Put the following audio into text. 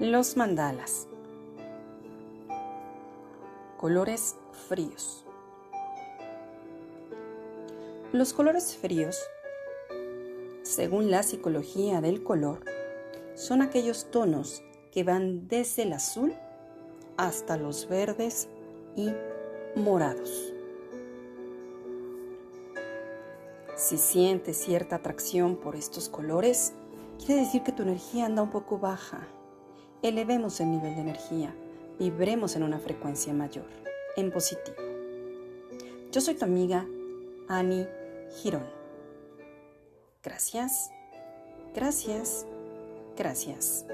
Los mandalas. Colores fríos. Los colores fríos, según la psicología del color, son aquellos tonos que van desde el azul hasta los verdes y morados. Si sientes cierta atracción por estos colores, quiere decir que tu energía anda un poco baja elevemos el nivel de energía, vibremos en una frecuencia mayor, en positivo. Yo soy tu amiga Ani Girón. Gracias, gracias, gracias.